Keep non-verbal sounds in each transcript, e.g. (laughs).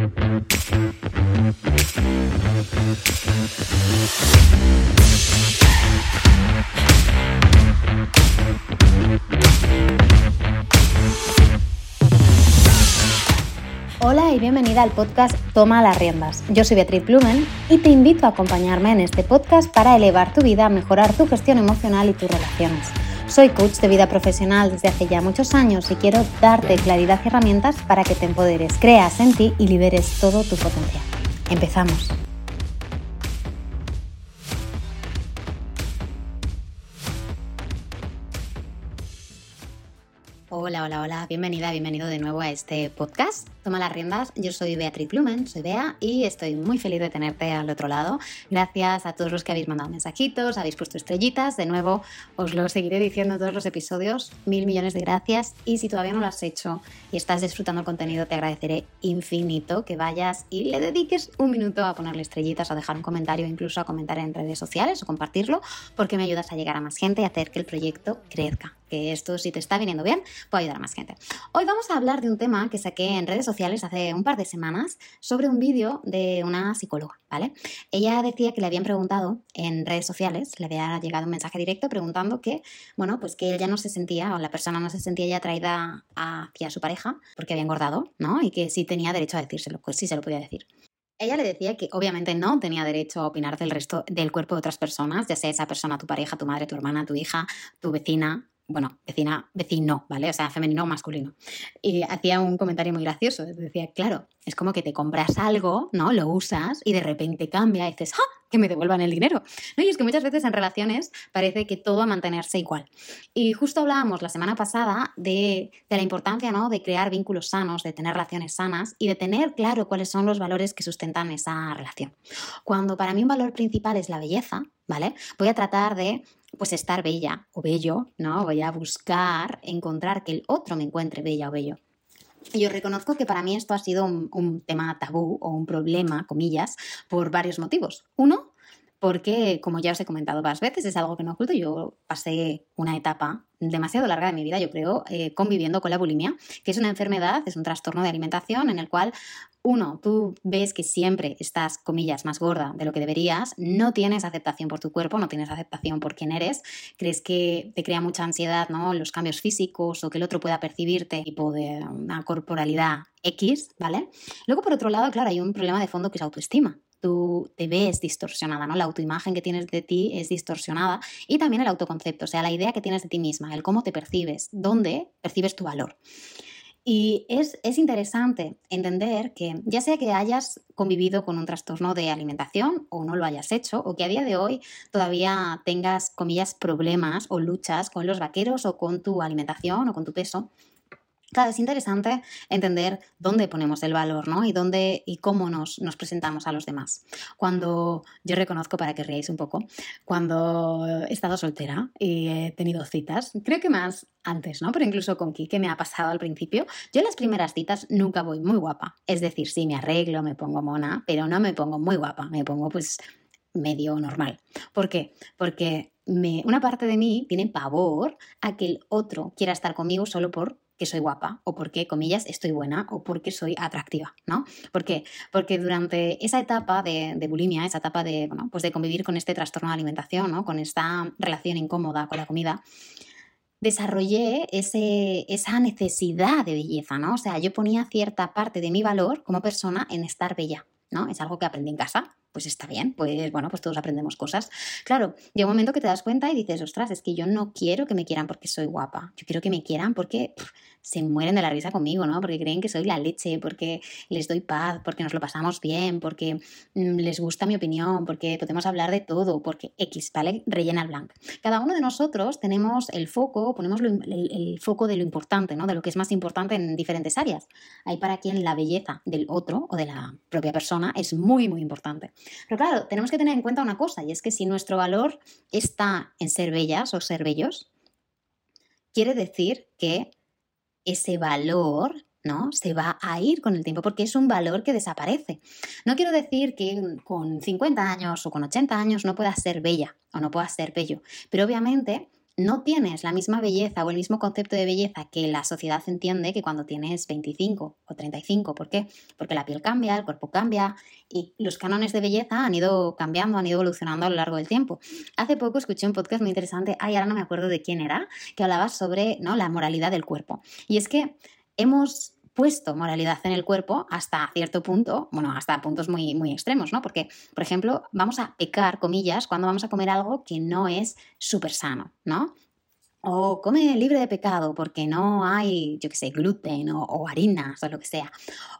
Hola y bienvenida al podcast Toma las riendas. Yo soy Beatriz Blumen y te invito a acompañarme en este podcast para elevar tu vida, mejorar tu gestión emocional y tus relaciones. Soy coach de vida profesional desde hace ya muchos años y quiero darte claridad y herramientas para que te empoderes, creas en ti y liberes todo tu potencial. Empezamos. Hola, hola, hola, bienvenida, bienvenido de nuevo a este podcast. Toma las riendas, yo soy Beatriz Plumen, soy Bea y estoy muy feliz de tenerte al otro lado. Gracias a todos los que habéis mandado mensajitos, habéis puesto estrellitas, de nuevo os lo seguiré diciendo en todos los episodios, mil millones de gracias y si todavía no lo has hecho y estás disfrutando el contenido te agradeceré infinito que vayas y le dediques un minuto a ponerle estrellitas, a dejar un comentario, incluso a comentar en redes sociales o compartirlo porque me ayudas a llegar a más gente y hacer que el proyecto crezca que esto si te está viniendo bien puede ayudar a más gente. Hoy vamos a hablar de un tema que saqué en redes sociales hace un par de semanas sobre un vídeo de una psicóloga, ¿vale? Ella decía que le habían preguntado en redes sociales, le había llegado un mensaje directo preguntando que, bueno, pues que ella no se sentía o la persona no se sentía ya atraída hacia su pareja porque había engordado, ¿no? Y que sí tenía derecho a decírselo, pues sí se lo podía decir. Ella le decía que obviamente no tenía derecho a opinar del resto del cuerpo de otras personas, ya sea esa persona tu pareja, tu madre, tu hermana, tu hija, tu vecina, bueno, vecina, vecino, ¿vale? O sea, femenino o masculino. Y hacía un comentario muy gracioso. Decía, claro, es como que te compras algo, ¿no? Lo usas y de repente cambia y dices, ¡ah! Que me devuelvan el dinero. ¿No? Y es que muchas veces en relaciones parece que todo va a mantenerse igual. Y justo hablábamos la semana pasada de, de la importancia, ¿no? De crear vínculos sanos, de tener relaciones sanas y de tener claro cuáles son los valores que sustentan esa relación. Cuando para mí un valor principal es la belleza, ¿vale? Voy a tratar de pues estar bella o bello, ¿no? Voy a buscar encontrar que el otro me encuentre bella o bello. Yo reconozco que para mí esto ha sido un, un, tema tabú o un problema, comillas, por varios motivos. Uno, porque, como ya os he comentado varias veces, es algo que no oculto. Yo pasé una etapa demasiado larga de mi vida, yo creo, eh, conviviendo con la bulimia, que es una enfermedad, es un trastorno de alimentación en el cual, uno, tú ves que siempre estás, comillas, más gorda de lo que deberías, no tienes aceptación por tu cuerpo, no tienes aceptación por quién eres, crees que te crea mucha ansiedad, ¿no? Los cambios físicos o que el otro pueda percibirte tipo de una corporalidad X, ¿vale? Luego, por otro lado, claro, hay un problema de fondo que es autoestima tú te ves distorsionada, ¿no? La autoimagen que tienes de ti es distorsionada y también el autoconcepto, o sea, la idea que tienes de ti misma, el cómo te percibes, dónde percibes tu valor. Y es, es, interesante entender que ya sea que hayas convivido con un trastorno de alimentación o no lo hayas hecho, o que a día de hoy todavía tengas, comillas, problemas o luchas con los vaqueros o con tu alimentación o con tu peso, Claro, es interesante entender dónde ponemos el valor, ¿no? Y dónde y cómo nos, nos, presentamos a los demás. Cuando yo reconozco, para que reáis un poco, cuando he estado soltera y he tenido citas, creo que más antes, ¿no? Pero incluso con Kike me ha pasado al principio. Yo en las primeras citas nunca voy muy guapa. Es decir, sí, me arreglo, me pongo mona, pero no me pongo muy guapa. Me pongo pues medio normal. ¿Por qué? Porque me, una parte de mí tiene pavor a que el otro quiera estar conmigo solo por que soy guapa o porque, comillas, estoy buena o porque soy atractiva, ¿no? ¿Por qué? Porque durante esa etapa de, bulimia, esa etapa de, bueno, pues de convivir con este trastorno de alimentación, ¿no? Con esta relación incómoda con la comida, desarrollé ese, esa necesidad de belleza, ¿no? O sea, yo ponía cierta parte de mi valor como persona en estar bella, ¿no? Es algo que aprendí en casa, pues está bien, pues bueno, pues todos aprendemos cosas. Claro, llega un momento que te das cuenta y dices, ostras, es que yo no quiero que me quieran porque soy guapa, yo quiero que me quieran porque se mueren de la risa conmigo, ¿no? Porque creen que soy la leche, porque les doy paz, porque nos lo pasamos bien, porque mm, les gusta mi opinión, porque podemos hablar de todo, porque X, ¿vale? Rellena el blanco. Cada uno de nosotros tenemos el foco, ponemos el, el, foco de lo importante, ¿no? De lo que es más importante en diferentes áreas. Hay para quien la belleza del otro o de la propia persona es muy, muy importante. Pero claro, tenemos que tener en cuenta una cosa, y es que si nuestro valor está en ser bellas o ser bellos, quiere decir que ese valor ¿no? Se va a ir con el tiempo porque es un valor que desaparece. No quiero decir que con 50 años o con 80 años no puedas ser bella o no puedas ser bello, pero obviamente no tienes la misma belleza o el mismo concepto de belleza que la sociedad entiende que cuando tienes 25 o 35. ¿Por qué? Porque la piel cambia, el cuerpo cambia y los cánones de belleza han ido cambiando, han ido evolucionando a lo largo del tiempo. Hace poco escuché un podcast muy interesante, ay, ahora no me acuerdo de quién era, que hablaba sobre ¿no? la moralidad del cuerpo. Y es que hemos puesto moralidad en el cuerpo hasta cierto punto, bueno, hasta puntos muy, muy extremos, ¿no? Porque, por ejemplo, vamos a pecar, comillas, cuando vamos a comer algo que no es súper sano, ¿no? O come libre de pecado porque no hay, yo qué sé, gluten o, o, harinas o lo que sea.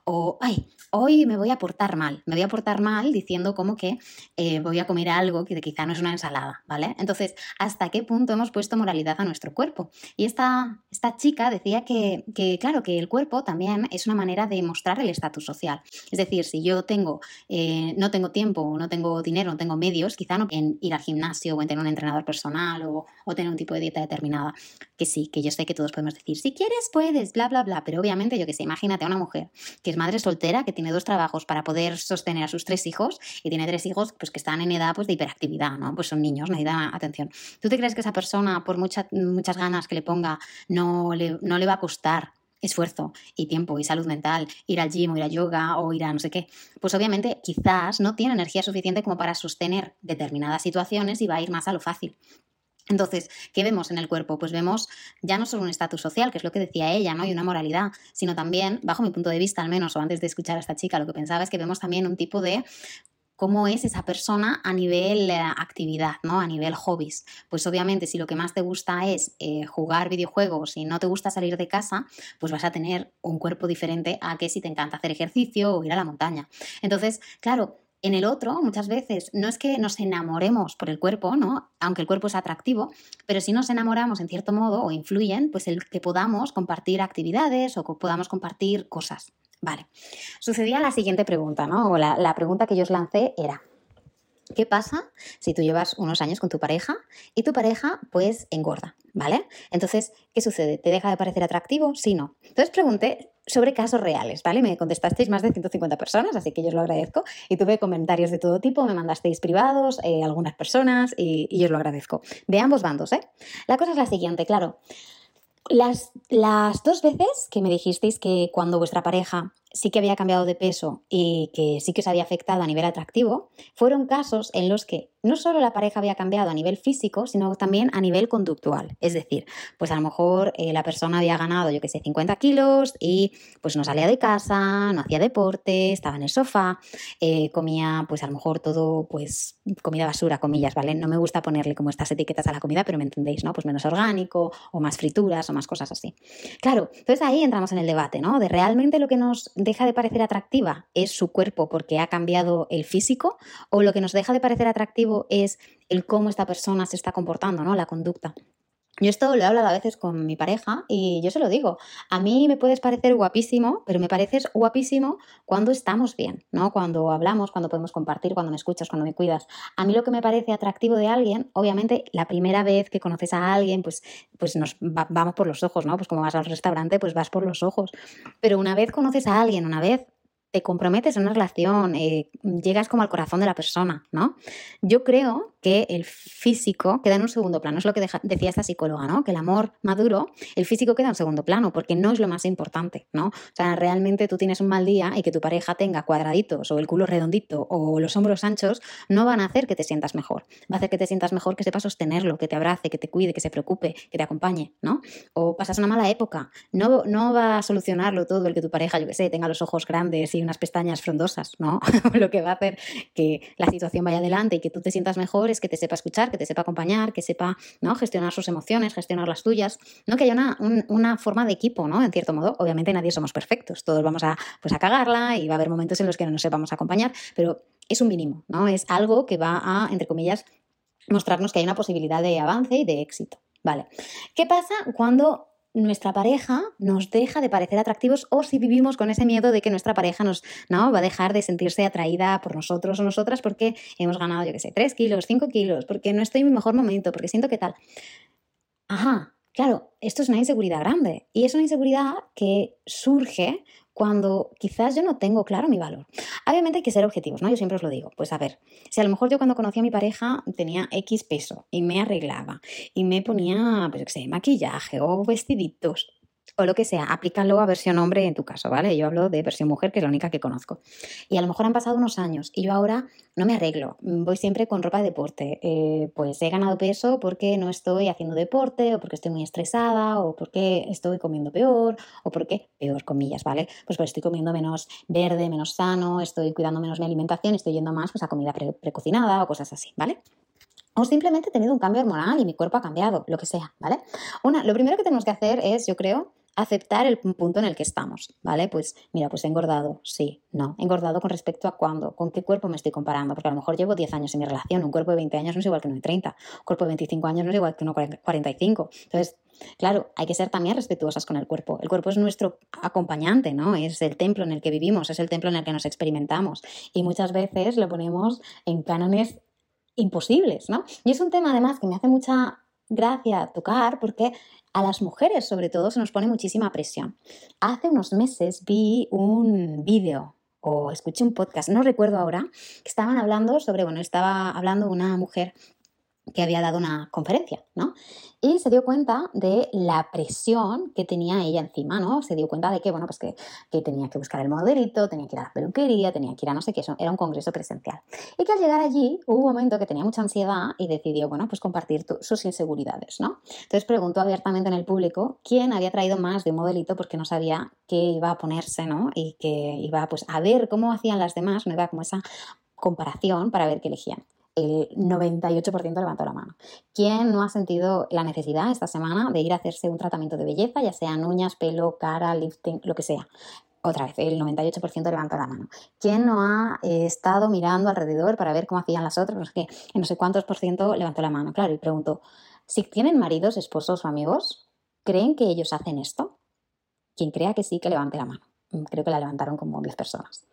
O, ay, hoy me voy a portar mal. Me voy a portar mal diciendo como que eh, voy a comer algo que quizá no es una ensalada, ¿vale? Entonces, ¿hasta qué punto hemos puesto moralidad a nuestro cuerpo? Y esta, esta chica decía que, que, claro, que el cuerpo también es una manera de mostrar el estatus social. Es decir, si yo tengo, eh, no tengo tiempo, no tengo dinero, no tengo medios, quizá no en ir al gimnasio o en tener un entrenador personal o, o tener un tipo de dieta determinada nada. Que sí, que yo sé que todos podemos decir, si quieres, puedes, bla, bla, bla. Pero obviamente, yo que sé, imagínate a una mujer que es madre soltera, que tiene dos trabajos para poder sostener a sus tres hijos y tiene tres hijos pues, que están en edad pues, de hiperactividad, ¿no? Pues son niños, necesitan atención. ¿Tú te crees que esa persona, por muchas muchas ganas que le ponga, no le, no le va a costar esfuerzo y tiempo y salud mental, ir al gym o ir a yoga o ir a no sé qué, pues obviamente quizás no tiene energía suficiente como para sostener determinadas situaciones y va a ir más a lo fácil. Entonces, ¿qué vemos en el cuerpo? Pues vemos ya no solo un estatus social, que es lo que decía ella, ¿no? Y una moralidad, sino también, bajo mi punto de vista al menos, o antes de escuchar a esta chica, lo que pensaba es que vemos también un tipo de cómo es esa persona a nivel eh, actividad, ¿no? A nivel hobbies. Pues obviamente si lo que más te gusta es eh, jugar videojuegos y no te gusta salir de casa, pues vas a tener un cuerpo diferente a que si te encanta hacer ejercicio o ir a la montaña. Entonces, claro, en el otro, muchas veces, no es que nos enamoremos por el cuerpo, ¿no? Aunque el cuerpo es atractivo, pero si nos enamoramos en cierto modo o influyen, pues el que podamos compartir actividades o podamos compartir cosas. Vale. Sucedía la siguiente pregunta, ¿no? O la, la pregunta que yo os lancé era, ¿Qué pasa si tú llevas unos años con tu pareja y tu pareja pues engorda, ¿vale? Entonces, ¿qué sucede? ¿Te deja de parecer atractivo? Sí, no. Entonces pregunté sobre casos reales, ¿vale? Me contestasteis más de 150 personas, así que yo os lo agradezco. Y tuve comentarios de todo tipo, me mandasteis privados, eh, algunas personas, y, yo os lo agradezco. De ambos bandos, ¿eh? La cosa es la siguiente, claro. Las, las dos veces que me dijisteis que cuando vuestra pareja sí que había cambiado de peso y que sí que os había afectado a nivel atractivo, fueron casos en los que no solo la pareja había cambiado a nivel físico, sino también a nivel conductual. Es decir, pues a lo mejor eh, la persona había ganado, yo que sé, 50 kilos y pues no salía de casa, no hacía deporte, estaba en el sofá, eh, comía pues a lo mejor todo, pues comida basura, comillas, ¿vale? No me gusta ponerle como estas etiquetas a la comida, pero me entendéis, ¿no? Pues menos orgánico o más frituras o más cosas así. Claro, entonces ahí entramos en el debate, ¿no? De realmente lo que nos deja de parecer atractiva es su cuerpo porque ha cambiado el físico o lo que nos deja de parecer atractivo es el cómo esta persona se está comportando, ¿no? La conducta. Yo esto lo he hablado a veces con mi pareja y yo se lo digo. A mí me puedes parecer guapísimo, pero me pareces guapísimo cuando estamos bien, ¿no? Cuando hablamos, cuando podemos compartir, cuando me escuchas, cuando me cuidas. A mí lo que me parece atractivo de alguien, obviamente, la primera vez que conoces a alguien, pues, pues nos vamos por los ojos, ¿no? Pues como vas al restaurante, pues vas por los ojos. Pero una vez conoces a alguien, una vez te comprometes en una relación, eh, llegas como al corazón de la persona, ¿no? Yo creo que el físico queda en un segundo plano, es lo que decía esta psicóloga, ¿no? Que el amor maduro, el físico queda en segundo plano, porque no es lo más importante, ¿no? O sea, realmente tú tienes un mal día y que tu pareja tenga cuadraditos o el culo redondito o los hombros anchos, no van a hacer que te sientas mejor. Va a hacer que te sientas mejor que sepa sostenerlo, que te abrace, que te cuide, que se preocupe, que te acompañe, ¿no? O pasas una mala época, no, no va a solucionarlo todo el que tu pareja, yo qué sé, tenga los ojos grandes y unas pestañas frondosas, ¿no? (laughs) Lo que va a hacer que la situación vaya adelante y que tú te sientas mejor es que te sepa escuchar, que te sepa acompañar, que sepa ¿no? gestionar sus emociones, gestionar las tuyas, ¿no? Que haya una, una forma de equipo, ¿no? En cierto modo, obviamente nadie somos perfectos, todos vamos a, pues, a cagarla y va a haber momentos en los que no nos sepamos acompañar, pero es un mínimo, ¿no? Es algo que va a, entre comillas, mostrarnos que hay una posibilidad de avance y de éxito. Vale. ¿Qué pasa cuando nuestra pareja nos deja de parecer atractivos o si vivimos con ese miedo de que nuestra pareja nos ¿no? va a dejar de sentirse atraída por nosotros o nosotras porque hemos ganado, yo qué sé, 3 kilos, 5 kilos, porque no estoy en mi mejor momento, porque siento que tal. Ajá, claro, esto es una inseguridad grande y es una inseguridad que surge cuando quizás yo no tengo claro mi valor. Obviamente hay que ser objetivos, ¿no? Yo siempre os lo digo. Pues a ver, si a lo mejor yo cuando conocí a mi pareja tenía X peso y me arreglaba y me ponía, pues qué sé, maquillaje o vestiditos o lo que sea, aplícalo a versión hombre en tu caso, ¿vale? Yo hablo de versión mujer, que es la única que conozco. Y a lo mejor han pasado unos años y yo ahora no me arreglo, voy siempre con ropa de deporte. Eh, pues he ganado peso porque no estoy haciendo deporte, o porque estoy muy estresada, o porque estoy comiendo peor, o porque, peor comillas, ¿vale? Pues porque estoy comiendo menos verde, menos sano, estoy cuidando menos mi alimentación, estoy yendo más pues, a comida precocinada o cosas así, ¿vale? o simplemente he tenido un cambio hormonal y mi cuerpo ha cambiado, lo que sea, ¿vale? Una, lo primero que tenemos que hacer es, yo creo, aceptar el punto en el que estamos, ¿vale? Pues mira, pues he engordado, sí, no. Engordado con respecto a cuándo, con qué cuerpo me estoy comparando, porque a lo mejor llevo 10 años en mi relación, un cuerpo de 20 años no es igual que uno de 30, un cuerpo de 25 años no es igual que uno de 45. Entonces, claro, hay que ser también respetuosas con el cuerpo. El cuerpo es nuestro acompañante, ¿no? Es el templo en el que vivimos, es el templo en el que nos experimentamos y muchas veces lo ponemos en cánones imposibles, ¿no? Y es un tema además que me hace mucha gracia tocar porque a las mujeres sobre todo se nos pone muchísima presión. Hace unos meses vi un vídeo o escuché un podcast, no recuerdo ahora, que estaban hablando sobre, bueno, estaba hablando una mujer que había dado una conferencia, ¿no? Y se dio cuenta de la presión que tenía ella encima, ¿no? Se dio cuenta de que, bueno, pues que, tenía que buscar el modelito, tenía que ir a la peluquería, tenía que ir a no sé qué, eso era un congreso presencial. Y que al llegar allí hubo un momento que tenía mucha ansiedad y decidió, bueno, pues compartir sus inseguridades, ¿no? Entonces preguntó abiertamente en el público quién había traído más de un modelito porque no sabía qué iba a ponerse, ¿no? Y que iba, pues, a ver cómo hacían las demás, no iba como esa comparación para ver qué elegían el 98% levantó la mano. ¿Quién no ha sentido la necesidad esta semana de ir a hacerse un tratamiento de belleza, ya sean uñas, pelo, cara, lifting, lo que sea? Otra vez, el 98% levantó la mano. ¿Quién no ha eh, estado mirando alrededor para ver cómo hacían las otras? No no sé cuántos por ciento levantó la mano. Claro, y pregunto, si tienen maridos, esposos o amigos, ¿creen que ellos hacen esto? Quien crea que sí, que levante la mano. Mm, creo que la levantaron como 10 personas.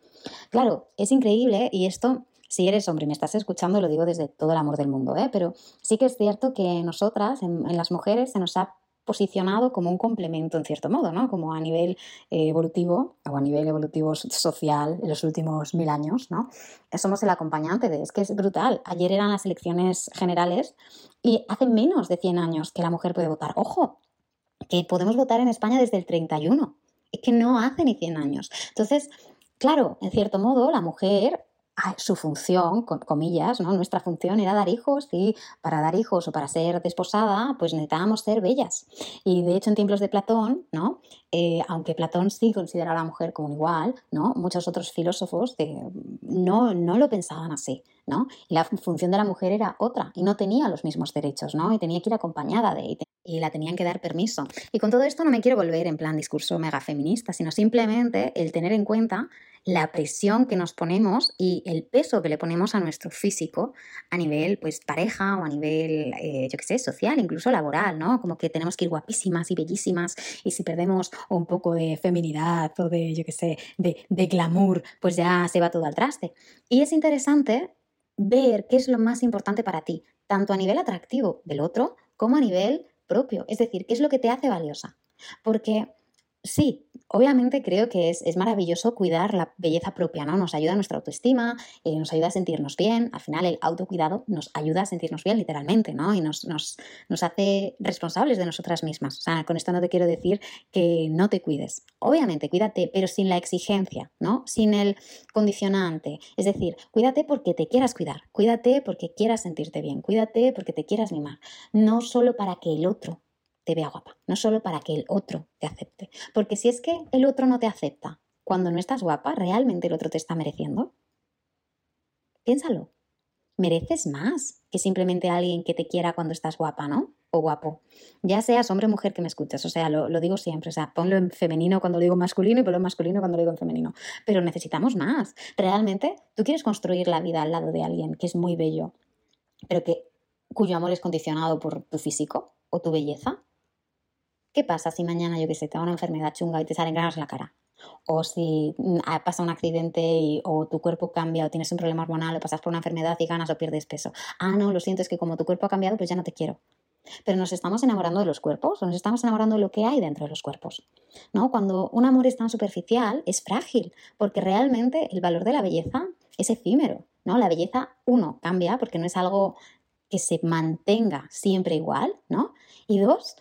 Claro, es increíble y esto si eres hombre y me estás escuchando, lo digo desde todo el amor del mundo, ¿eh? pero sí que es cierto que nosotras, en, las mujeres, se nos ha posicionado como un complemento en cierto modo, ¿no? Como a nivel eh, evolutivo o a nivel evolutivo social en los últimos mil años, ¿no? Somos el acompañante de, es que es brutal. Ayer eran las elecciones generales y hace menos de 100 años que la mujer puede votar. Ojo, que podemos votar en España desde el 31. Es que no hace ni 100 años. Entonces, claro, en cierto modo, la mujer su función, comillas, ¿no? Nuestra función era dar hijos y para dar hijos o para ser desposada, pues necesitábamos ser bellas. Y de hecho en tiempos de Platón, ¿no? Eh, aunque Platón sí considera a la mujer como igual, ¿no? Muchos otros filósofos no, no lo pensaban así, ¿no? La función de la mujer era otra y no tenía los mismos derechos, ¿no? Y tenía que ir acompañada de y la tenían que dar permiso. Y con todo esto no me quiero volver en plan discurso mega feminista, sino simplemente el tener en cuenta la presión que nos ponemos y el peso que le ponemos a nuestro físico a nivel pues pareja o a nivel, eh, yo qué sé, social, incluso laboral, ¿no? Como que tenemos que ir guapísimas y bellísimas y si perdemos un poco de feminidad o de, yo qué sé, de glamour, pues ya se va todo al traste. Y es interesante ver qué es lo más importante para ti, tanto a nivel atractivo del otro como a nivel propio, es decir, qué es lo que te hace valiosa. Porque sí, obviamente creo que es, maravilloso cuidar la belleza propia, ¿no? Nos ayuda a nuestra autoestima, eh, nos ayuda a sentirnos bien. Al final, el autocuidado nos ayuda a sentirnos bien, literalmente, ¿no? Y nos, nos, nos hace responsables de nosotras mismas. O sea, con esto no te quiero decir que no te cuides. Obviamente, cuídate, pero sin la exigencia, ¿no? Sin el condicionante. Es decir, cuídate porque te quieras cuidar, cuídate porque quieras sentirte bien, cuídate porque te quieras mimar. No solo para que el otro te vea guapa, no solo para que el otro te acepte. Porque si es que el otro no te acepta cuando no estás guapa, ¿realmente el otro te está mereciendo? Piénsalo. Mereces más que simplemente alguien que te quiera cuando estás guapa, ¿no? O guapo. Ya seas hombre o mujer que me escuches, o sea, lo, lo, digo siempre, o sea, ponlo en femenino cuando lo digo masculino y ponlo en masculino cuando lo digo en femenino. Pero necesitamos más. Realmente, tú quieres construir la vida al lado de alguien que es muy bello, pero que cuyo amor es condicionado por tu físico o tu belleza. ¿Qué pasa si mañana, yo que sé, te da una enfermedad chunga y te salen granos en la cara? O si mm, pasa un accidente y, o tu cuerpo cambia o tienes un problema hormonal o pasas por una enfermedad y ganas o pierdes peso. Ah, no, lo siento, es que como tu cuerpo ha cambiado, pues ya no te quiero. pero nos estamos enamorando de los cuerpos, nos estamos enamorando de lo que hay dentro de los cuerpos. ¿no? Cuando un amor es tan superficial, es frágil, porque realmente el valor de la belleza es efímero. ¿no? La belleza, uno, cambia porque no es algo que se mantenga siempre igual, ¿no? Y dos,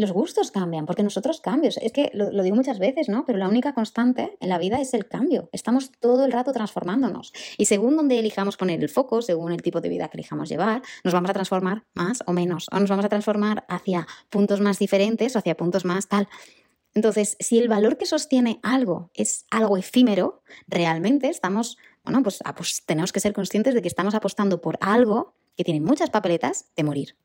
los gustos cambian, porque nosotros cambios, es que lo, digo muchas veces, ¿no? Pero la única constante en la vida es el cambio. Estamos todo el rato transformándonos. Y según donde elijamos poner el foco, según el tipo de vida que elijamos llevar, nos vamos a transformar más o menos, o nos vamos a transformar hacia puntos más diferentes o hacia puntos más tal. Entonces, si el valor que sostiene algo es algo efímero, realmente estamos, bueno, pues, ah, pues tenemos que ser conscientes de que estamos apostando por algo que tiene muchas papeletas de morir.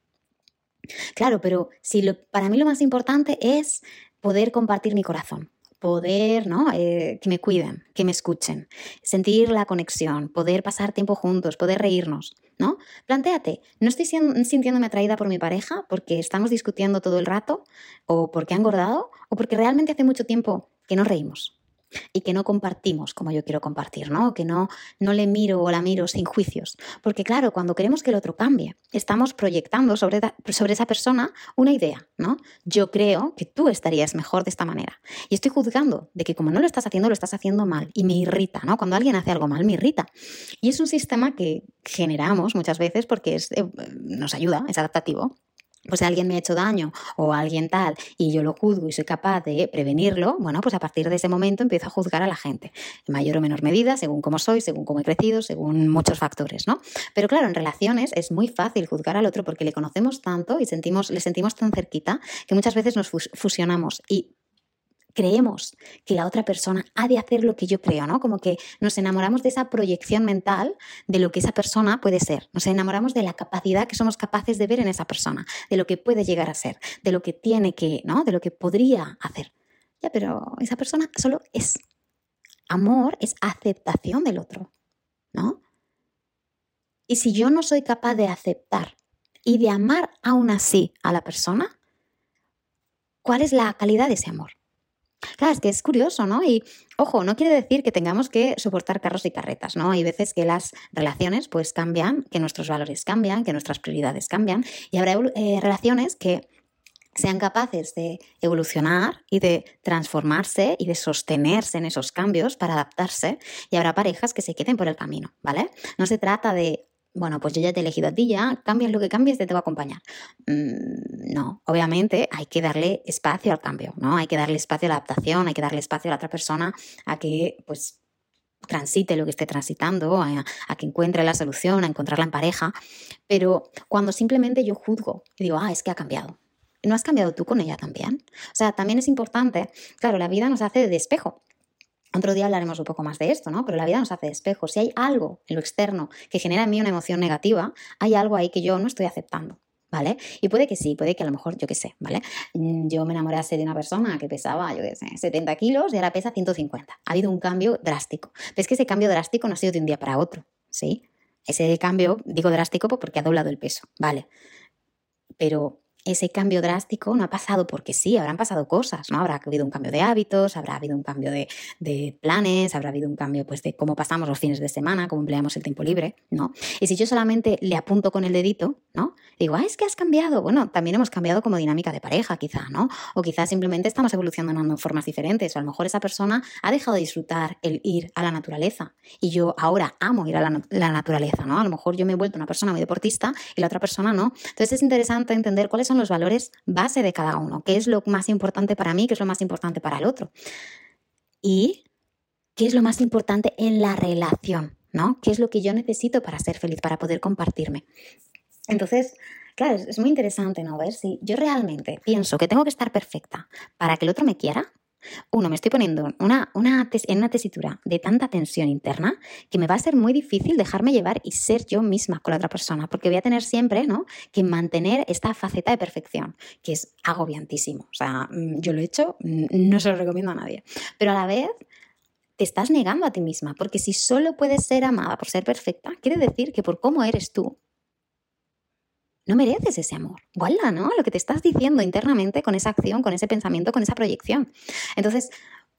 Claro, pero si para mí lo más importante es poder compartir mi corazón, poder, ¿no? Eh, que me cuiden, que me escuchen, sentir la conexión, poder pasar tiempo juntos, poder reírnos, ¿no? Plantéate, no estoy sintiéndome atraída por mi pareja porque estamos discutiendo todo el rato, o porque ha engordado, o porque realmente hace mucho tiempo que no reímos y que no compartimos como yo quiero compartir, ¿no? Que no, no le miro o la miro sin juicios. Porque claro, cuando queremos que el otro cambie, estamos proyectando sobre, sobre esa persona una idea, ¿no? Yo creo que tú estarías mejor de esta manera. Y estoy juzgando de que como no lo estás haciendo, lo estás haciendo mal. Y me irrita, ¿no? Cuando alguien hace algo mal, me irrita. Y es un sistema que generamos muchas veces porque es, eh, nos ayuda, es adaptativo pues si alguien me ha hecho daño o alguien tal y yo lo juzgo y soy capaz de prevenirlo, bueno, pues a partir de ese momento empiezo a juzgar a la gente, en mayor o menor medida, según cómo soy, según cómo he crecido, según muchos factores, ¿no? Pero claro, en relaciones es muy fácil juzgar al otro porque le conocemos tanto y sentimos, le sentimos tan cerquita que muchas veces nos fusionamos y creemos que la otra persona ha de hacer lo que yo creo, ¿no? Como que nos enamoramos de esa proyección mental de lo que esa persona puede ser. Nos enamoramos de la capacidad que somos capaces de ver en esa persona, de lo que puede llegar a ser, de lo que tiene que, ¿no? De lo que podría hacer. Ya, pero esa persona solo es. Amor es aceptación del otro, ¿no? Y si yo no soy capaz de aceptar y de amar aún así a la persona, ¿cuál es la calidad de ese amor? Claro, es que es curioso, ¿no? Y ojo, no quiere decir que tengamos que soportar carros y carretas, ¿no? Hay veces que las relaciones pues cambian, que nuestros valores cambian, que nuestras prioridades cambian y habrá eh, relaciones que sean capaces de evolucionar y de transformarse y de sostenerse en esos cambios para adaptarse y habrá parejas que se queden por el camino, ¿vale? No se trata de bueno, pues yo ya te he elegido a ti, ya cambias lo que cambies, te, te voy a acompañar. Mm, no, obviamente hay que darle espacio al cambio, ¿no? Hay que darle espacio a la adaptación, hay que darle espacio a la otra persona a que, pues, transite lo que esté transitando, a, que encuentre la solución, a encontrarla en pareja. Pero cuando simplemente yo juzgo y digo, ah, es que ha cambiado. ¿No has cambiado tú con ella también? O sea, también es importante, claro, la vida nos hace de espejo. Otro día hablaremos un poco más de esto, ¿no? Pero la vida nos hace espejo. Si hay algo en lo externo que genera en mí una emoción negativa, hay algo ahí que yo no estoy aceptando. ¿Vale? Y puede que sí, puede que a lo mejor, yo qué sé, ¿vale? Mm, yo me enamorase de una persona que pesaba, yo qué sé, 70 kilos y ahora pesa 150. Ha habido un cambio drástico. Pero es que ese cambio drástico no ha sido de un día para otro, ¿sí? Ese cambio, digo drástico porque ha doblado el peso, ¿vale? Pero ese cambio drástico no ha pasado porque sí, habrán pasado cosas, ¿no? Habrá habido un cambio de hábitos, habrá habido un cambio de, de, planes, habrá habido un cambio pues, de cómo pasamos los fines de semana, cómo empleamos el tiempo libre, ¿no? Y si yo solamente le apunto con el dedito, ¿no? Digo, ah, es que has cambiado. Bueno, también hemos cambiado como dinámica de pareja, quizá, ¿no? O quizás simplemente estamos evolucionando en formas diferentes, o a lo mejor esa persona ha dejado de disfrutar el ir a la naturaleza y yo ahora amo ir a la, la naturaleza, ¿no? A lo mejor yo me he vuelto una persona muy deportista y la otra persona no. Entonces es interesante entender cuáles son los valores base de cada uno, qué es lo más importante para mí, qué es lo más importante para el otro. Y qué es lo más importante en la relación, ¿no? ¿Qué es lo que yo necesito para ser feliz, para poder compartirme? Entonces, claro, es muy interesante, ¿no? Ver si yo realmente pienso que tengo que estar perfecta para que el otro me quiera, uno, me estoy poniendo una, una en una tesitura de tanta tensión interna que me va a ser muy difícil dejarme llevar y ser yo misma con la otra persona, porque voy a tener siempre ¿no? que mantener esta faceta de perfección, que es agobiantísimo. O sea, mm, yo lo he hecho, mm, no se lo recomiendo a nadie. Pero a la vez te estás negando a ti misma, porque si solo puedes ser amada por ser perfecta, quiere decir que por cómo eres tú, no mereces ese amor. Guala, ¿no? Lo que te estás diciendo internamente con esa acción, con ese pensamiento, con esa proyección. Entonces,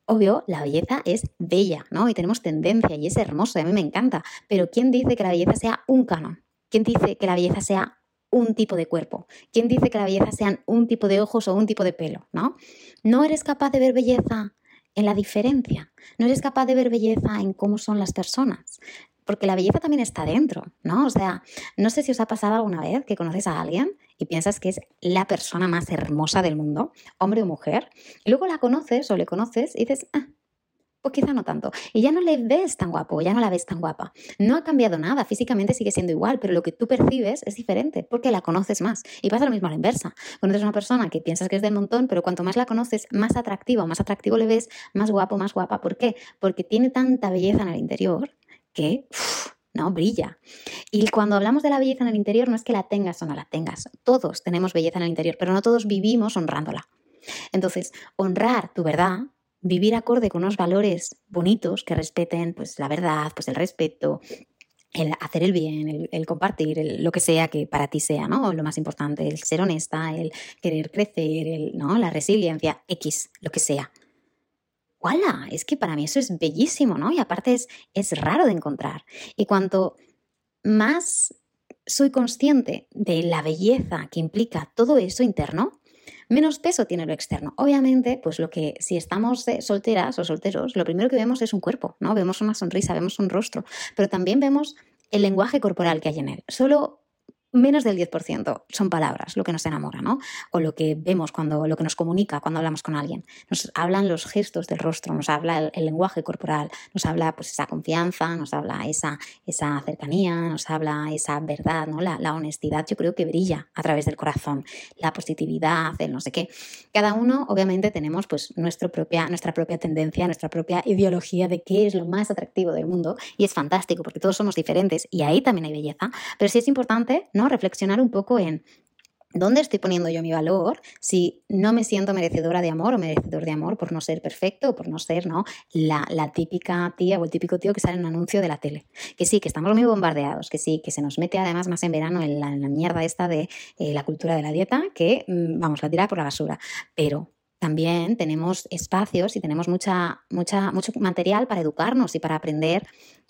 obvio, la belleza es bella, ¿no? Y tenemos tendencia y es hermoso y a mí me encanta. Pero ¿quién dice que la belleza sea un canon? ¿Quién dice que la belleza sea un tipo de cuerpo? ¿Quién dice que la belleza sean un tipo de ojos o un tipo de pelo? ¿No? No eres capaz de ver belleza en la diferencia. No eres capaz de ver belleza en cómo son las personas. Porque la belleza también está dentro, ¿no? O sea, no sé si os ha pasado alguna vez que conoces a alguien y piensas que es la persona más hermosa del mundo, hombre o mujer, y luego la conoces o le conoces y dices, ah, pues quizá no tanto. Y ya no le ves tan guapo, ya no la ves tan guapa. No ha cambiado nada, físicamente sigue siendo igual, pero lo que tú percibes es diferente porque la conoces más. Y pasa lo mismo a la inversa. Conoces a una persona que piensas que es del montón, pero cuanto más la conoces, más atractivo, más atractivo le ves, más guapo, más guapa. ¿Por qué? Porque tiene tanta belleza en el interior que... ¿no? Brilla. Y cuando hablamos de la belleza en el interior, no es que la tengas o no la tengas. Todos tenemos belleza en el interior, pero no todos vivimos honrándola. Entonces, honrar tu verdad vivir acorde con unos valores bonitos que respeten pues, la verdad, pues el respeto, el hacer el bien, el, compartir, lo que sea que para ti sea, ¿no? Lo más importante, el ser honesta, el querer crecer, el, ¿no? La resiliencia, X, lo que sea. ¡Wala! Es que para mí eso es bellísimo, ¿no? Y aparte es, es raro de encontrar. Y cuanto más soy consciente de la belleza que implica todo eso interno, menos peso tiene lo externo. Obviamente, pues lo que si estamos solteras o solteros, lo primero que vemos es un cuerpo, ¿no? Vemos una sonrisa, vemos un rostro, pero también vemos el lenguaje corporal que hay en él. Solo menos del 10% son palabras lo que nos enamora, ¿no? O lo que vemos cuando, lo que nos comunica cuando hablamos con alguien. Nos hablan los gestos del rostro, nos habla el, lenguaje corporal, nos habla pues esa confianza, nos habla esa, esa cercanía, nos habla esa verdad, ¿no? La, la honestidad yo creo que brilla a través del corazón, la positividad, el no sé qué. Cada uno obviamente tenemos pues nuestro propia, nuestra propia tendencia, nuestra propia ideología de qué es lo más atractivo del mundo y es fantástico porque todos somos diferentes y ahí también hay belleza, pero sí es importante, ¿no? Reflexionar un poco en ¿Dónde estoy poniendo yo mi valor si no me siento merecedora de amor o merecedor de amor por no ser perfecto o por no ser ¿no? La, típica tía o el típico tío que sale en un anuncio de la tele? Que sí, que estamos muy bombardeados, que sí, que se nos mete además más en verano en la, mierda esta de eh, la cultura de la dieta, que mm, vamos a tirar por la basura. Pero también tenemos espacios y tenemos mucha, mucha, mucho material para educarnos y para aprender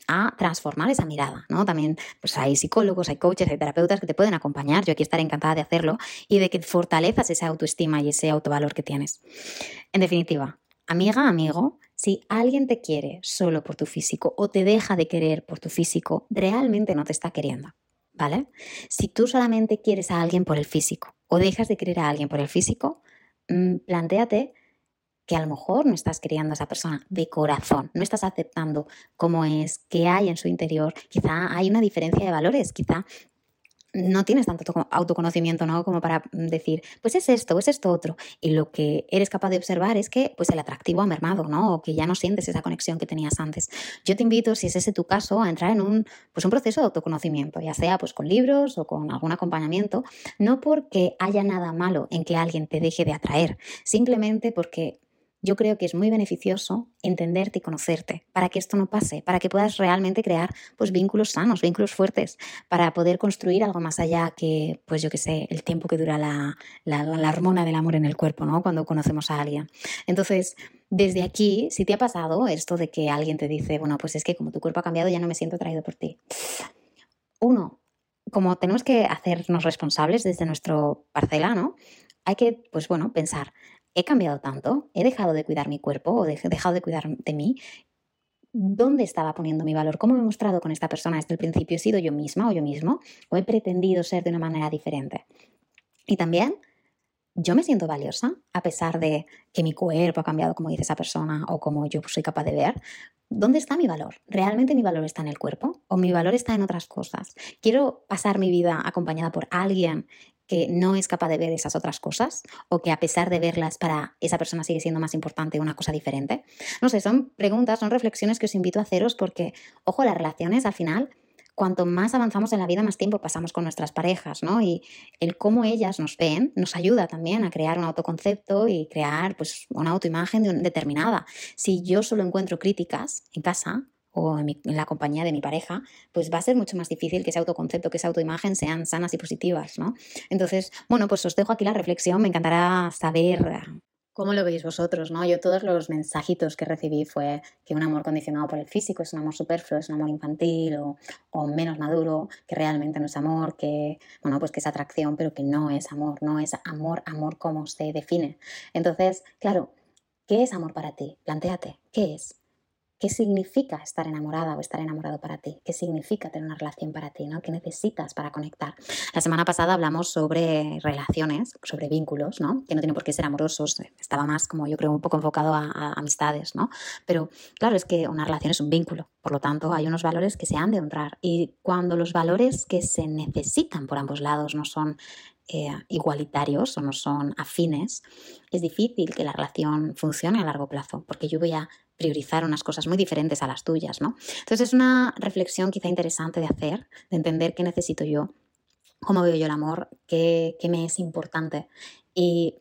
a transformar esa mirada, ¿no? También pues hay psicólogos, hay coaches, hay terapeutas que te pueden acompañar. Yo aquí estaré encantada de hacerlo y de que fortalezas esa autoestima y ese autovalor que tienes. En definitiva, amiga, amigo, si alguien te quiere solo por tu físico o te deja de querer por tu físico, realmente no te está queriendo, ¿vale? Si tú solamente quieres a alguien por el físico o dejas de querer a alguien por el físico, mm, planteate que a lo mejor no estás queriendo a esa persona de corazón, no estás aceptando cómo es, qué hay en su interior, quizá hay una diferencia de valores, quizá no tienes tanto autoconocimiento, ¿no? Como para decir, pues es esto, es esto otro. Y lo que eres capaz de observar es que pues el atractivo ha mermado, ¿no? O que ya no sientes esa conexión que tenías antes. Yo te invito, si es ese tu caso, a entrar en un, pues un proceso de autoconocimiento, ya sea pues con libros o con algún acompañamiento, no porque haya nada malo en que alguien te deje de atraer, simplemente porque yo creo que es muy beneficioso entenderte y conocerte para que esto no pase, para que puedas realmente crear pues, vínculos sanos, vínculos fuertes, para poder construir algo más allá que, pues yo qué sé, el tiempo que dura la, la, hormona del amor en el cuerpo, ¿no? Cuando conocemos a alguien. Entonces, desde aquí, si te ha pasado esto de que alguien te dice, bueno, pues es que como tu cuerpo ha cambiado, ya no me siento atraído por ti. Uno, como tenemos que hacernos responsables desde nuestro parcela, ¿no? Hay que, pues bueno, pensar, he cambiado tanto, he dejado de cuidar mi cuerpo o he dejado de cuidar de mí. ¿Dónde estaba poniendo mi valor? ¿Cómo me he mostrado con esta persona desde el principio? ¿He sido yo misma o yo mismo? ¿O he pretendido ser de una manera diferente? Y también, ¿yo me siento valiosa a pesar de que mi cuerpo ha cambiado como dice esa persona o como yo soy capaz de ver? ¿Dónde está mi valor? ¿Realmente mi valor está en el cuerpo o mi valor está en otras cosas? ¿Quiero pasar mi vida acompañada por alguien que no es capaz de ver esas otras cosas o que a pesar de verlas para esa persona sigue siendo más importante una cosa diferente? No sé, son preguntas, son reflexiones que os invito a haceros porque, ojo, las relaciones al final, cuanto más avanzamos en la vida, más tiempo pasamos con nuestras parejas, ¿no? Y el cómo ellas nos ven nos ayuda también a crear un autoconcepto y crear pues una autoimagen determinada. Si yo solo encuentro críticas en casa, o en, la compañía de mi pareja, pues va a ser mucho más difícil que ese autoconcepto, que esa autoimagen sean sanas y positivas, ¿no? Entonces, bueno, pues os dejo aquí la reflexión, me encantará saber ¿Cómo lo veis vosotros? ¿no? Yo todos los mensajitos que recibí fue que un amor condicionado por el físico es un amor superfluo, es un amor infantil o, o, menos maduro, que realmente no es amor, que, bueno, pues que es atracción, pero que no es amor, no es amor, amor como se define. Entonces, claro, ¿qué es amor para ti? Plantéate, ¿qué es? ¿Qué significa estar enamorada o estar enamorado para ti? ¿Qué significa tener una relación para ti? ¿no? ¿Qué necesitas para conectar? La semana pasada hablamos sobre relaciones, sobre vínculos, ¿no? que no tienen por qué ser amorosos. Estaba más, como yo creo, un poco enfocado a, a, amistades. ¿no? Pero claro, es que una relación es un vínculo. Por lo tanto, hay unos valores que se han de honrar. Y cuando los valores que se necesitan por ambos lados no son eh, igualitarios o no son afines, es difícil que la relación funcione a largo plazo, porque yo voy a priorizar unas cosas muy diferentes a las tuyas, ¿no? Entonces es una reflexión quizá interesante de hacer, de entender qué necesito yo, cómo veo yo el amor, qué, qué me es importante y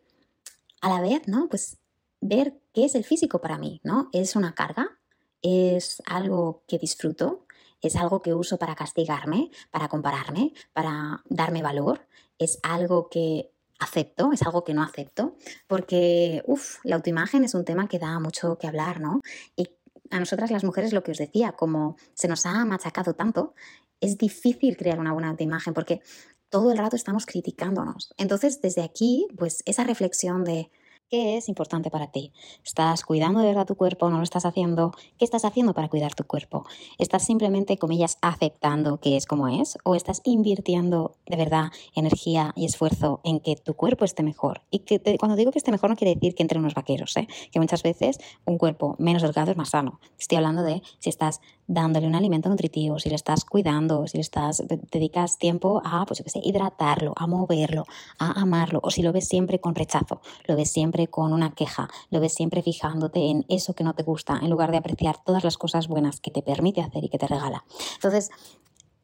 a la vez, ¿no? Pues ver qué es el físico para mí, ¿no? ¿Es una carga? ¿Es algo que disfruto? ¿Es algo que uso para castigarme, para compararme, para darme valor? Es algo que acepto, es algo que no acepto, porque, uff, la autoimagen es un tema que da mucho que hablar, ¿no? Y a nosotras las mujeres, lo que os decía, como se nos ha machacado tanto, es difícil crear una buena autoimagen porque todo el rato estamos criticándonos. Entonces, desde aquí, pues esa reflexión de ¿Qué es importante para ti? ¿Estás cuidando de verdad tu cuerpo? ¿No lo estás haciendo? ¿Qué estás haciendo para cuidar tu cuerpo? ¿Estás simplemente, comillas, aceptando que es como es? ¿O estás invirtiendo de verdad energía y esfuerzo en que tu cuerpo esté mejor? Y que cuando digo que esté mejor no quiere decir que entre unos vaqueros, ¿eh? que muchas veces un cuerpo menos delgado es más sano. Estoy hablando de si estás dándole un alimento nutritivo, si le estás cuidando, si le estás, dedicas tiempo a, pues yo qué sé, hidratarlo, a moverlo, a amarlo, o si lo ves siempre con rechazo, lo ves siempre con una queja, lo ves siempre fijándote en eso que no te gusta, en lugar de apreciar todas las cosas buenas que te permite hacer y que te regala. Entonces,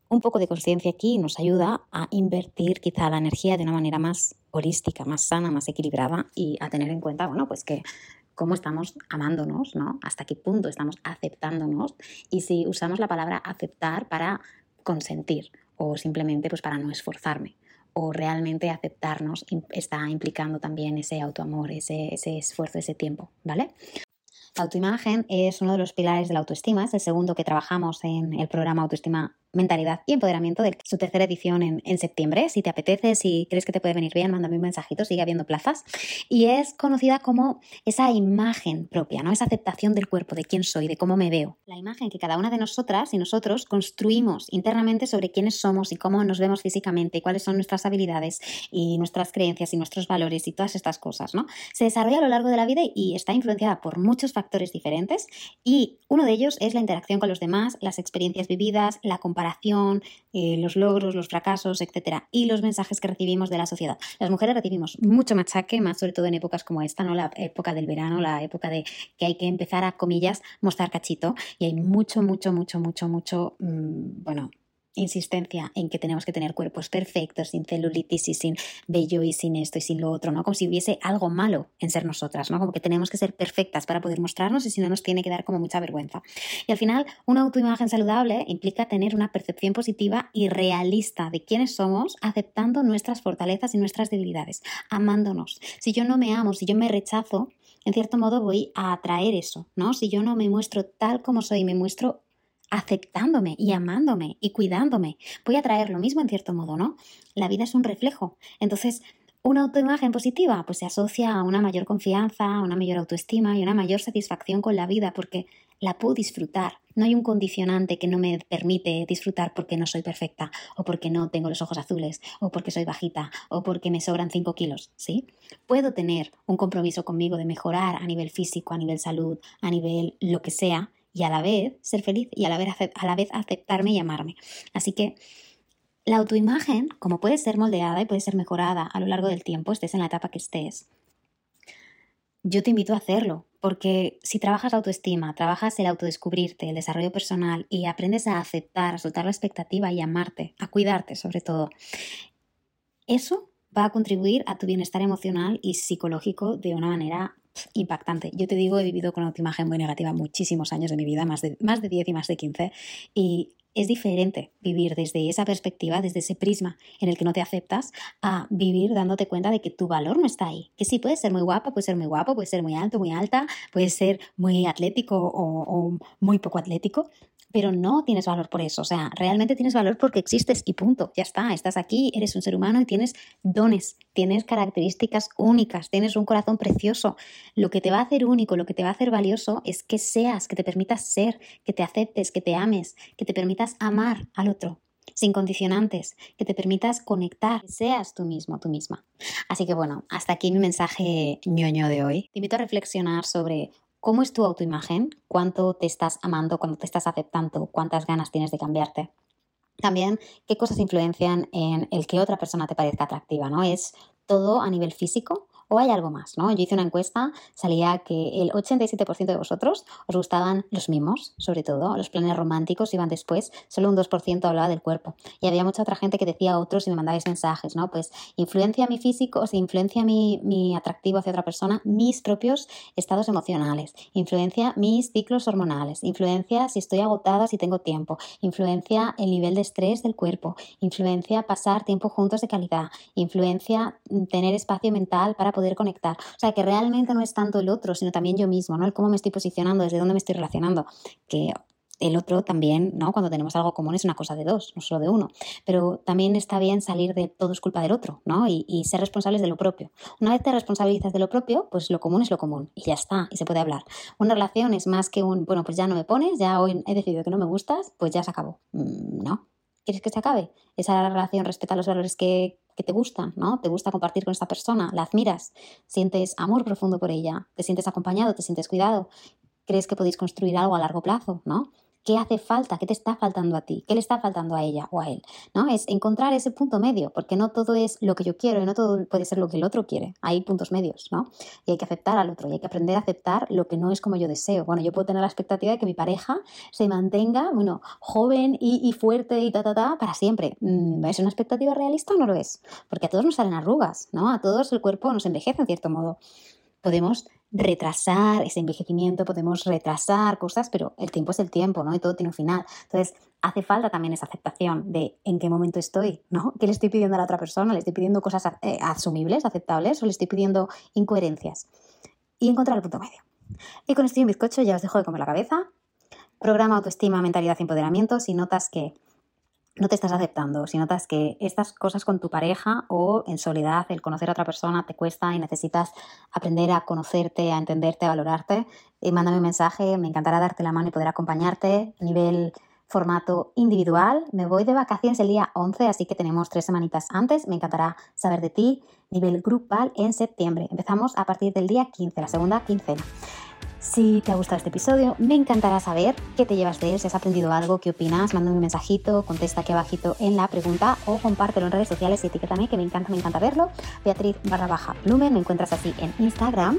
un poco de conciencia aquí nos ayuda a invertir quizá la energía de una manera más holística, más sana, más equilibrada y a tener en cuenta, bueno, pues que cómo estamos amándonos, ¿no? Hasta qué punto estamos aceptándonos y si usamos la palabra aceptar para consentir o simplemente pues para no esforzarme o realmente aceptarnos está implicando también ese autoamor, ese, esfuerzo, ese tiempo, ¿vale? La autoimagen es uno de los pilares de la autoestima, es el segundo que trabajamos en el programa Autoestima Mentalidad y Empoderamiento de su tercera edición en, septiembre. Si te apetece, si crees que te puede venir bien, mándame un mensajito, sigue habiendo plazas. Y es conocida como esa imagen propia, ¿no? Esa aceptación del cuerpo, de quién soy, de cómo me veo. La imagen que cada una de nosotras y nosotros construimos internamente sobre quiénes somos y cómo nos vemos físicamente y cuáles son nuestras habilidades y nuestras creencias y nuestros valores y todas estas cosas, ¿no? Se desarrolla a lo largo de la vida y está influenciada por muchos factores diferentes y uno de ellos es la interacción con los demás, las experiencias vividas, la comparación eh, los logros, los fracasos, etcétera, y los mensajes que recibimos de la sociedad. Las mujeres recibimos mucho machaque, más sobre todo en épocas como esta, ¿no? La época del verano, la época de que hay que empezar a comillas mostrar cachito, y hay mucho, mucho, mucho, mucho, mucho, mmm, bueno, insistencia en que tenemos que tener cuerpos perfectos, sin celulitis y sin vello y sin esto y sin lo otro, ¿no? Como si hubiese algo malo en ser nosotras, ¿no? Como que tenemos que ser perfectas para poder mostrarnos y si no nos tiene que dar como mucha vergüenza. Y al final, una autoimagen saludable implica tener una percepción positiva y realista de quiénes somos, aceptando nuestras fortalezas y nuestras debilidades, amándonos. Si yo no me amo, si yo me rechazo, en cierto modo voy a atraer eso, ¿no? Si yo no me muestro tal como soy, me muestro aceptándome y amándome y cuidándome. Voy a traer lo mismo en cierto modo, ¿no? La vida es un reflejo. Entonces, una autoimagen positiva pues se asocia a una mayor confianza, a una mayor autoestima y una mayor satisfacción con la vida porque la puedo disfrutar. No hay un condicionante que no me permite disfrutar porque no soy perfecta o porque no tengo los ojos azules o porque soy bajita o porque me sobran 5 kilos, ¿sí? Puedo tener un compromiso conmigo de mejorar a nivel físico, a nivel salud, a nivel lo que sea y a la vez ser feliz y a la vez, a la vez aceptarme y amarme. Así que la autoimagen, como puede ser moldeada y puede ser mejorada a lo largo del tiempo, estés en la etapa que estés, yo te invito a hacerlo, porque si trabajas la autoestima, trabajas el autodescubrirte, el desarrollo personal y aprendes a aceptar, a soltar la expectativa y amarte, a cuidarte sobre todo, eso va a contribuir a tu bienestar emocional y psicológico de una manera impactante. Yo te digo, he vivido con autoimagen muy negativa muchísimos años de mi vida, más de, más de 10 y más de 15, y es diferente vivir desde esa perspectiva, desde ese prisma en el que no te aceptas, a vivir dándote cuenta de que tu valor no está ahí. Que sí, puedes ser muy guapa, puedes ser muy guapo, puedes ser muy alto, muy alta, puedes ser muy atlético o muy poco atlético, pero no tienes valor por eso. O sea, realmente tienes valor porque existes y punto. Ya está, estás aquí, eres un ser humano y tienes dones, tienes características únicas, tienes un corazón precioso. Lo que te va a hacer único, lo que te va a hacer valioso es que seas, que te permitas ser, que te aceptes, que te ames, que te permitas amar al otro sin condicionantes, que te permitas conectar, que seas tú mismo, tú misma. Así que bueno, hasta aquí mi mensaje ñoño de hoy. Te invito a reflexionar sobre ¿Cómo es tu autoimagen? ¿Cuánto te estás amando? ¿Cuánto te estás aceptando? ¿Cuántas ganas tienes de cambiarte? También, ¿qué cosas influencian en el que otra persona te parezca atractiva? ¿no? ¿Es todo a nivel físico? O hay algo más, ¿no? Yo hice una encuesta, salía que el 87% de vosotros os gustaban los mimos, sobre todo, los planes románticos iban después, solo un 2% hablaba del cuerpo. Y había mucha otra gente que decía otros y me mandabais mensajes, ¿no? Pues influencia mi físico, o sea, influencia mi, mi atractivo hacia otra persona, mis propios estados emocionales, influencia mis ciclos hormonales, influencia si estoy agotada, si tengo tiempo, influencia el nivel de estrés del cuerpo, influencia pasar tiempo juntos de calidad, influencia tener espacio mental para poder conectar. O sea, que realmente no es tanto el otro, sino también yo mismo, ¿no? El cómo me estoy posicionando, desde dónde me estoy relacionando. Que el otro también, ¿no? Cuando tenemos algo común es una cosa de dos, no solo de uno. Pero también está bien salir de todo es culpa del otro, ¿no? Y, y, ser responsables de lo propio. Una vez te responsabilizas de lo propio, pues lo común es lo común y ya está, y se puede hablar. Una relación es más que un, bueno, pues ya no me pones, ya hoy he decidido que no me gustas, pues ya se acabó. Mm, no. ¿Quieres que se acabe? Esa relación respeta los valores que, que te gustan, ¿no? Te gusta compartir con esta persona, la admiras, sientes amor profundo por ella, te sientes acompañado, te sientes cuidado, crees que podéis construir algo a largo plazo, ¿no? ¿Qué hace falta? ¿Qué te está faltando a ti? ¿Qué le está faltando a ella o a él? ¿No? Es encontrar ese punto medio, porque no todo es lo que yo quiero y no todo puede ser lo que el otro quiere. Hay puntos medios, ¿no? Y hay que aceptar al otro y hay que aprender a aceptar lo que no es como yo deseo. Bueno, yo puedo tener la expectativa de que mi pareja se mantenga, bueno, joven y, fuerte y ta, ta, ta, para siempre. Mm, ¿Es una expectativa realista o no lo es? Porque a todos nos salen arrugas, ¿no? A todos el cuerpo nos envejece en cierto modo. Podemos retrasar ese envejecimiento, podemos retrasar cosas, pero el tiempo es el tiempo, ¿no? Y todo tiene un final. Entonces, hace falta también esa aceptación de en qué momento estoy, ¿no? ¿Qué le estoy pidiendo a la otra persona? ¿Le estoy pidiendo cosas eh, asumibles, aceptables o le estoy pidiendo incoherencias? Y encontrar el punto medio. Y con esto un bizcocho ya os dejo de comer la cabeza. Programa autoestima, mentalidad y empoderamiento. Si notas que no te estás aceptando, si notas que estas cosas con tu pareja o en soledad, el conocer a otra persona te cuesta y necesitas aprender a conocerte, a entenderte, a valorarte, eh, mándame un mensaje, me encantará darte la mano y poder acompañarte a nivel formato individual. Me voy de vacaciones el día 11, así que tenemos tres semanitas antes. Me encantará saber de ti. Nivel grupal en septiembre. Empezamos a partir del día 15, la segunda quincena. Si te ha gustado este episodio, me encantará saber qué te llevas de él, si has aprendido algo, qué opinas, mándame un mensajito, contesta aquí abajito en la pregunta o compártelo en redes sociales y etiquétame, que me encanta, me encanta verlo. Beatriz barra baja Blumen, me encuentras así en Instagram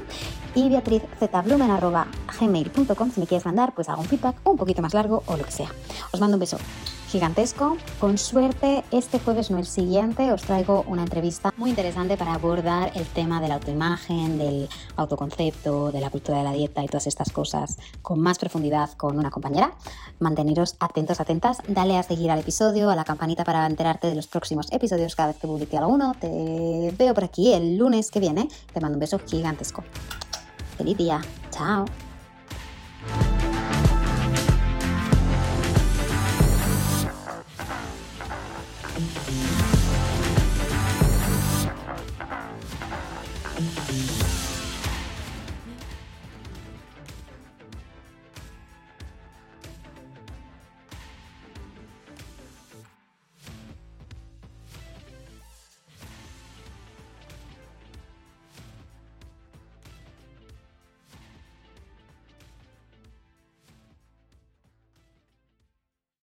y beatrizblumen arroba gmail.com si me quieres mandar pues algún feedback un poquito más largo o lo que sea. Os mando un beso gigantesco. Con suerte, este jueves no el siguiente os traigo una entrevista muy interesante para abordar el tema de la autoimagen, del autoconcepto, de la cultura de la dieta y todas estas cosas con más profundidad con una compañera. Manteneros atentos, atentas. Dale a seguir al episodio, a la campanita para enterarte de los próximos episodios cada vez que publique alguno. Te veo por aquí el lunes que viene. Te mando un beso gigantesco. Feliz día. Chao.